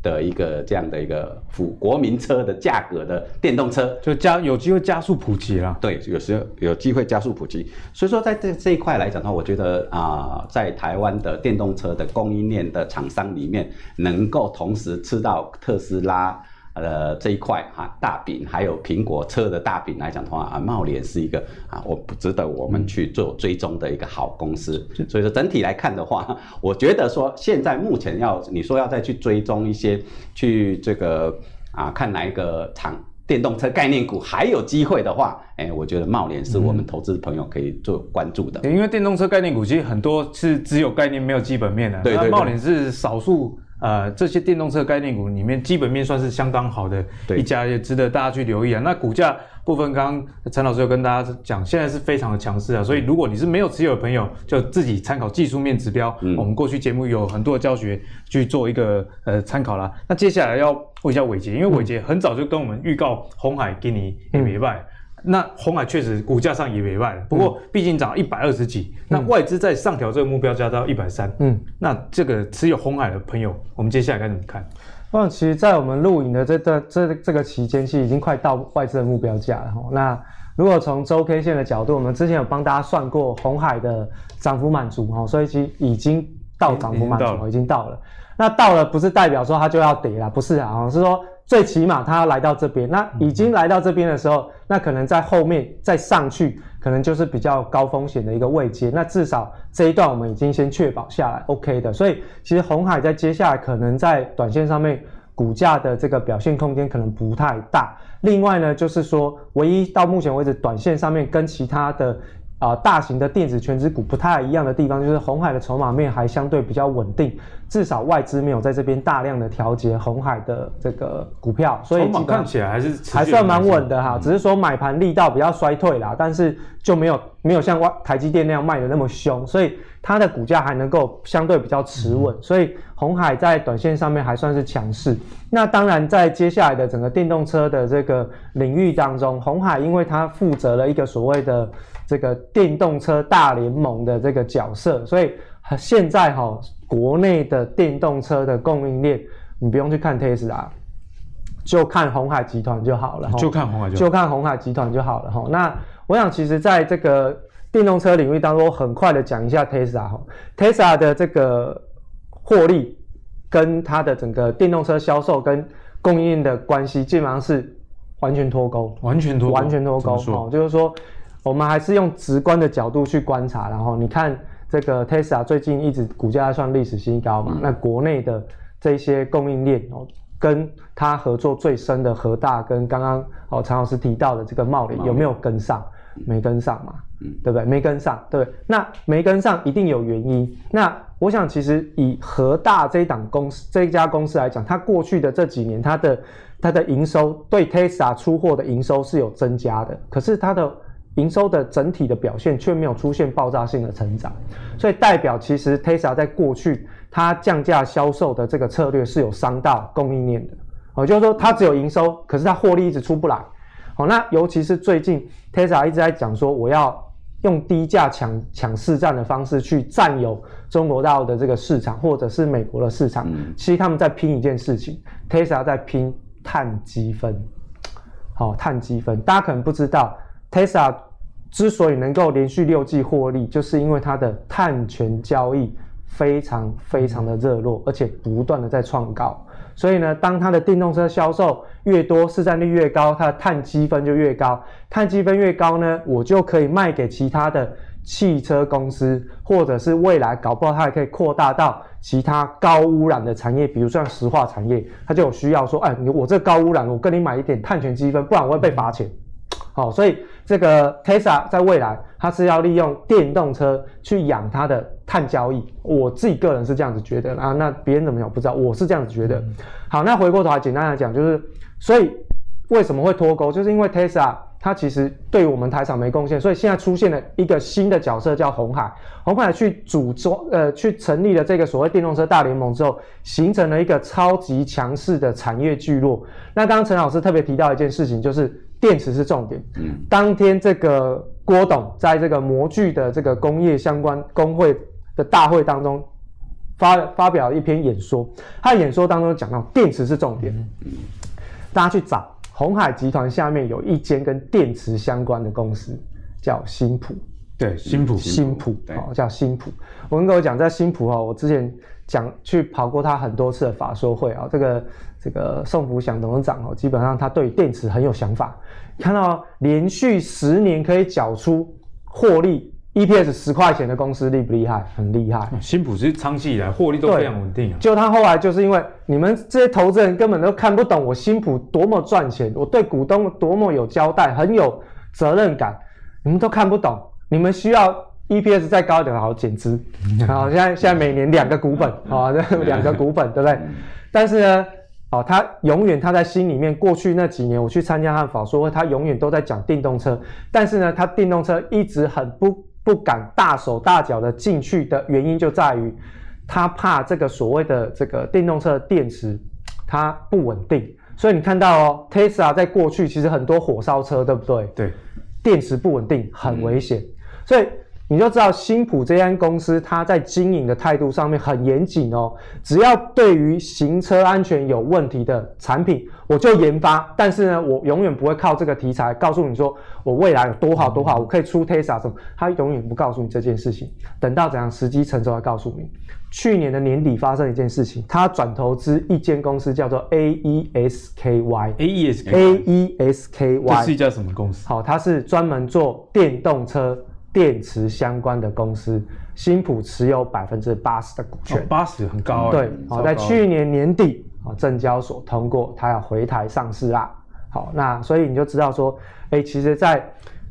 [SPEAKER 3] 的一个这样的一个普国民车的价格的电动车，
[SPEAKER 1] 就加有机会加速普及了。
[SPEAKER 3] 对，有时候有机会加速普及。所以说，在这这一块来讲的话，我觉得啊、呃，在台湾的电动车的供应链的厂商里面，能够同时吃到特斯拉。呃，这一块哈大饼，还有苹果车的大饼来讲的话啊，茂联是一个啊，我不值得我们去做追踪的一个好公司。嗯、所以说整体来看的话，[laughs] 我觉得说现在目前要你说要再去追踪一些，去这个啊看哪一个厂电动车概念股还有机会的话，哎，我觉得茂联是我们投资朋友可以做关注的。
[SPEAKER 1] 因为电动车概念股其实很多是只有概念没有基本面的，对对对，贸联是少数。呃，这些电动车概念股里面，基本面算是相当好的一家，也值得大家去留意啊。那股价部分，刚刚陈老师有跟大家讲，现在是非常的强势啊。所以，如果你是没有持有的朋友，就自己参考技术面指标。嗯，我们过去节目有很多的教学去做一个呃参考啦。那接下来要问一下伟杰，因为伟杰很早就跟我们预告红海给你也没卖。嗯那红海确实股价上也没卖，不过毕竟涨了一百二十几，嗯、那外资在上调这个目标价到一百三，嗯，那这个持有红海的朋友，我们接下来该怎么看？
[SPEAKER 2] 那其实，在我们录影的这段这这个期间，其实已经快到外资的目标价了哈。那如果从周 K 线的角度，我们之前有帮大家算过红海的涨幅满足哈，所以其实已经到涨幅满足，已经到了。那到了不是代表说它就要跌了，不是啊，是说。最起码他要来到这边，那已经来到这边的时候，那可能在后面再上去，可能就是比较高风险的一个位阶。那至少这一段我们已经先确保下来，OK 的。所以其实红海在接下来可能在短线上面股价的这个表现空间可能不太大。另外呢，就是说唯一到目前为止短线上面跟其他的。啊、呃，大型的电子权值股不太一样的地方，就是红海的筹码面还相对比较稳定，至少外资没有在这边大量的调节红海的这个股票，所以
[SPEAKER 1] 看起来还是
[SPEAKER 2] 还算蛮稳的哈。只是说买盘力道比较衰退啦，但是就没有没有像外台积电那样卖的那么凶，所以它的股价还能够相对比较持稳，所以红海在短线上面还算是强势。那当然，在接下来的整个电动车的这个领域当中，红海因为它负责了一个所谓的。这个电动车大联盟的这个角色，所以现在哈、哦，国内的电动车的供应链，你不用去看 Tesla，就看鸿海集团就好了。
[SPEAKER 1] 就看红海就，
[SPEAKER 2] 就看红海集团就好了哈。那我想，其实在这个电动车领域当中，很快的讲一下 Tesla 哈，Tesla 的这个获利跟它的整个电动车销售跟供应链的关系，基本上是完全脱钩，
[SPEAKER 1] 完全脱
[SPEAKER 2] 完全脱钩哦，就是说。我们还是用直观的角度去观察，然后你看这个 Tesla 最近一直股价还算历史新高嘛？嗯、那国内的这些供应链哦，跟他合作最深的和大，跟刚刚哦陈老师提到的这个茂联有没有跟上？没跟上嘛？嗯，对不对？没跟上，对。那没跟上一定有原因。那我想其实以和大这一档公司这一家公司来讲，它过去的这几年它的它的营收对 Tesla 出货的营收是有增加的，可是它的营收的整体的表现却没有出现爆炸性的成长，所以代表其实 Tesla 在过去它降价销售的这个策略是有伤到供应链的。哦，就是说它只有营收，可是它获利一直出不来。哦，那尤其是最近 Tesla 一直在讲说，我要用低价抢抢市占的方式去占有中国大陆的这个市场，或者是美国的市场。其实他们在拼一件事情，Tesla 在拼碳积分。好，碳积分，大家可能不知道，Tesla 之所以能够连续六季获利，就是因为它的碳权交易非常非常的热络，而且不断的在创高。所以呢，当它的电动车销售越多，市占率越高，它的碳积分就越高。碳积分越高呢，我就可以卖给其他的汽车公司，或者是未来搞不好它也可以扩大到其他高污染的产业，比如像石化产业，它就有需要说，哎，我这高污染，我跟你买一点碳权积分，不然我会被罚钱。好，所以这个 Tesla 在未来，它是要利用电动车去养它的碳交易。我自己个人是这样子觉得啊，那别人怎么想不知道，我是这样子觉得。好，那回过头来简单来讲，就是所以为什么会脱钩，就是因为 Tesla 它其实对我们台厂没贡献，所以现在出现了一个新的角色叫红海。红海去组装呃去成立了这个所谓电动车大联盟之后，形成了一个超级强势的产业聚落。那刚刚陈老师特别提到一件事情，就是。电池是重点。嗯，当天这个郭董在这个模具的这个工业相关工会的大会当中发发表一篇演说，他的演说当中讲到电池是重点。嗯，大家去找鸿海集团下面有一间跟电池相关的公司，叫新普。
[SPEAKER 1] 对，新普，
[SPEAKER 2] 新普，哦，叫新普。我跟各位讲，在新普哈，我之前讲去跑过他很多次的法说会啊，这个。这个宋福祥董事长哦，基本上他对电池很有想法。看到连续十年可以缴出获利 EPS 十块钱的公司厉不厉害？很厉害。
[SPEAKER 1] 新普是长期以来获利都非常稳定啊。
[SPEAKER 2] 就他后来就是因为你们这些投资人根本都看不懂我新普多么赚钱，我对股东多么有交代，很有责任感，你们都看不懂。你们需要 EPS 再高一点，好减资。[laughs] 好，现在现在每年两个股本啊，这两个股本对不对？但是呢？哦，他永远他在心里面，过去那几年我去参加他的法说会，他永远都在讲电动车。但是呢，他电动车一直很不不敢大手大脚的进去的原因就在于，他怕这个所谓的这个电动车的电池它不稳定。所以你看到哦，Tesla 在过去其实很多火烧车，对不对？
[SPEAKER 1] 对，
[SPEAKER 2] 电池不稳定很危险，嗯、所以。你就知道新普这间公司，它在经营的态度上面很严谨哦。只要对于行车安全有问题的产品，我就研发。但是呢，我永远不会靠这个题材告诉你说我未来有多好多好，我可以出 Tesla 什么。他永远不告诉你这件事情。等到怎样时机成熟来告诉你。去年的年底发生一件事情，他转投资一间公司叫做 AESKY。AESKY。
[SPEAKER 1] 这是一家什么公司？
[SPEAKER 2] 好，它是专门做电动车。电池相关的公司，新普持有百分之八十的股权，
[SPEAKER 1] 八十很高。
[SPEAKER 2] 对，好，在去年年底啊，证交所通过，它要回台上市啦。好，那所以你就知道说，哎，其实，在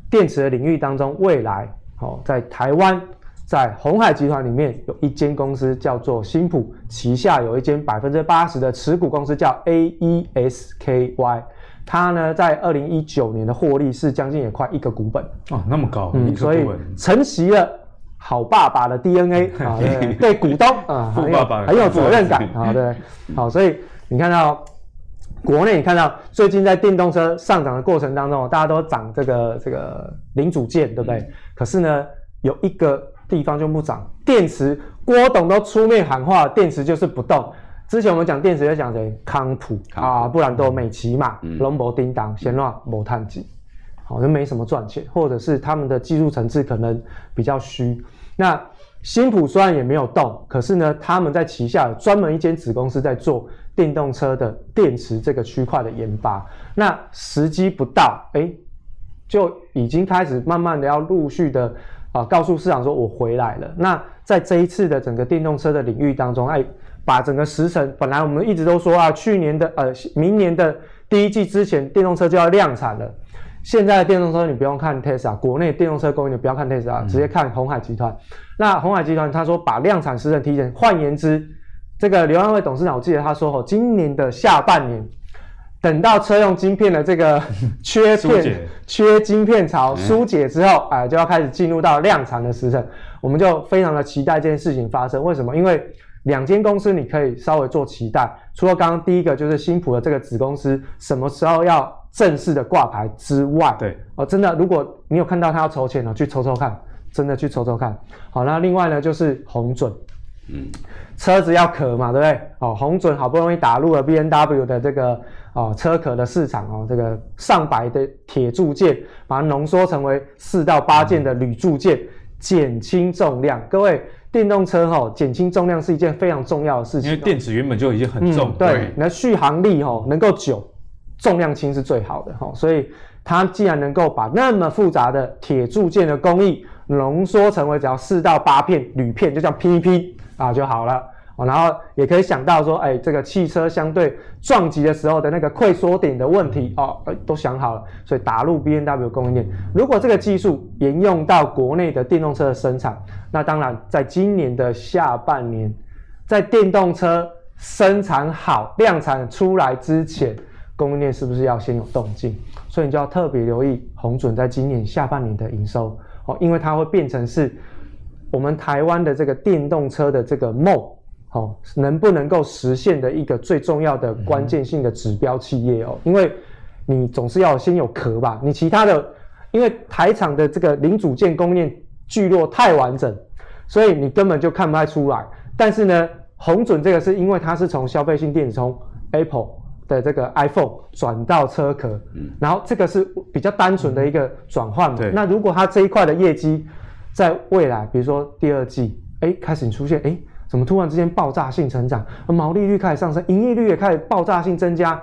[SPEAKER 2] 电池的领域当中，未来，哦，在台湾，在鸿海集团里面有一间公司叫做新普，旗下有一间百分之八十的持股公司叫 AESKY。它呢，在二零一九年的获利是将近也快一个股本。
[SPEAKER 1] 哦，那么高，
[SPEAKER 2] 嗯，所以承袭了好爸爸的 DNA 啊，[laughs] 对，对股东啊，[laughs]
[SPEAKER 1] 富爸爸
[SPEAKER 2] 很有责任感啊，[laughs] 对，好，所以你看到国内，你看到最近在电动车上涨的过程当中，大家都涨这个这个零组件，对不对？嗯、可是呢，有一个地方就不涨，电池，郭董都出面喊话，电池就是不动。之前我们讲电池要讲谁？康普啊，不然都美琪嘛、龙博、叮当、先乱、摩碳机，好像没什么赚钱，或者是他们的技术层次可能比较虚。那新普虽然也没有动，可是呢，他们在旗下有专门一间子公司在做电动车的电池这个区块的研发。那时机不到，哎，就已经开始慢慢的要陆续的啊，告诉市场说我回来了。那在这一次的整个电动车的领域当中，哎。把整个时程，本来我们一直都说啊，去年的呃，明年的第一季之前，电动车就要量产了。现在的电动车你不用看 Tesla，国内电动车供应你不要看 Tesla，直接看鸿海集团。嗯、那鸿海集团他说把量产时程提前，换言之，这个刘安伟董事长我记得他说哦，今年的下半年，等到车用晶片的这个 [laughs] 缺片、缺晶片潮疏解之后，哎、呃，就要开始进入到量产的时程。我们就非常的期待这件事情发生。为什么？因为两间公司你可以稍微做期待。除了刚刚第一个就是新普的这个子公司什么时候要正式的挂牌之外，
[SPEAKER 1] 对
[SPEAKER 2] 哦，真的，如果你有看到他要筹钱了，去抽抽看，真的去抽抽看。好，那另外呢就是红准，嗯，车子要壳嘛，对不对？哦，红准好不容易打入了 B N W 的这个哦车壳的市场哦，这个上百的铁铸件，把它浓缩成为四到八件的铝铸件，减轻重量。各位。电动车哈、哦，减轻重量是一件非常重要的事情，
[SPEAKER 1] 因为电池原本就已经很重，
[SPEAKER 2] 嗯、对，那续航力哈、哦、能够久，重量轻是最好的哈、哦，所以它既然能够把那么复杂的铁铸件的工艺浓缩成为只要四到八片铝片，就这样拼一拼啊就好了。然后也可以想到说，哎，这个汽车相对撞击的时候的那个溃缩点的问题，哦，都想好了，所以打入 B N W 供应链。如果这个技术沿用到国内的电动车的生产，那当然在今年的下半年，在电动车生产好、量产出来之前，供应链是不是要先有动静？所以你就要特别留意鸿准在今年下半年的营收，哦，因为它会变成是我们台湾的这个电动车的这个梦。哦，能不能够实现的一个最重要的关键性的指标企业哦，因为你总是要先有壳吧，你其他的，因为台厂的这个零组件供应链聚落太完整，所以你根本就看不太出来。但是呢，红准这个是因为它是从消费性电子从 Apple 的这个 iPhone 转到车壳，然后这个是比较单纯的一个转换嘛。那如果它这一块的业绩在未来，比如说第二季，哎，开始出现，哎。怎么突然之间爆炸性成长，毛利率开始上升，营业率也开始爆炸性增加？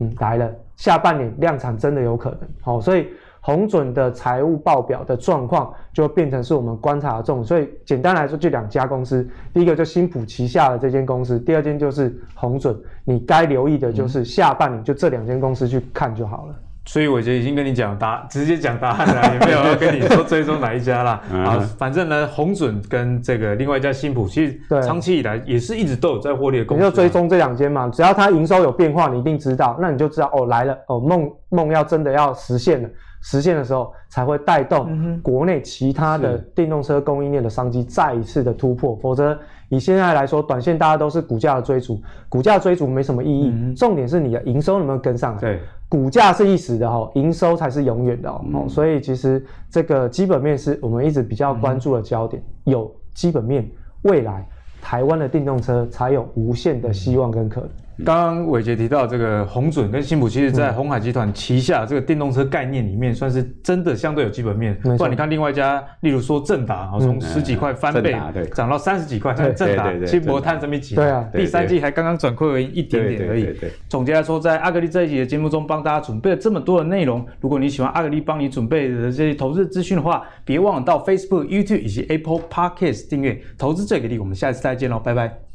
[SPEAKER 2] 嗯，来了，下半年量产真的有可能。好，所以红准的财务报表的状况就变成是我们观察的重点。所以简单来说，就两家公司，第一个就新普旗下的这间公司，第二间就是红准。你该留意的就是下半年就这两间公司去看就好了。
[SPEAKER 1] 所以我就已经跟你讲答，直接讲答案了，[laughs] 也没有要跟你说追踪哪一家啦。[laughs] 啊，反正呢，红准跟这个另外一家新普，其实长期以来也是一直都有在获利的公司。
[SPEAKER 2] 你就追踪这两间嘛，只要它营收有变化，你一定知道，那你就知道哦，来了哦，梦梦要真的要实现了。实现的时候，才会带动国内其他的电动车供应链的商机再一次的突破。否则，以现在来说，短线大家都是股价的追逐，股价追逐没什么意义。嗯、重点是你的营收能不能跟上来？对，股价是一时的哈，营收才是永远的哦、嗯。所以，其实这个基本面是我们一直比较关注的焦点。嗯、有基本面，未来台湾的电动车才有无限的希望跟可能。
[SPEAKER 1] 刚刚伟杰提到这个红准跟新普，其实在鸿海集团旗下这个电动车概念里面，算是真的相对有基本面。不然你看另外一家，例如说正达，从十几块翻倍，涨到三十几块，[laughs] 正达、新博碳这么几，
[SPEAKER 2] 对啊，
[SPEAKER 1] 第三季还刚刚转亏为一点点而已。总结来说，在阿格力这一集的节目中，帮大家准备了这么多的内容。如果你喜欢阿格力帮你准备的这些投资资讯的话，别忘了到 Facebook、YouTube 以及 Apple Podcast 订阅投资最给力。我们下次再见喽，拜拜。